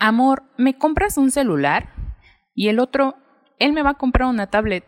amor, ¿me compras un celular? Y el otro, él me va a comprar una tablet.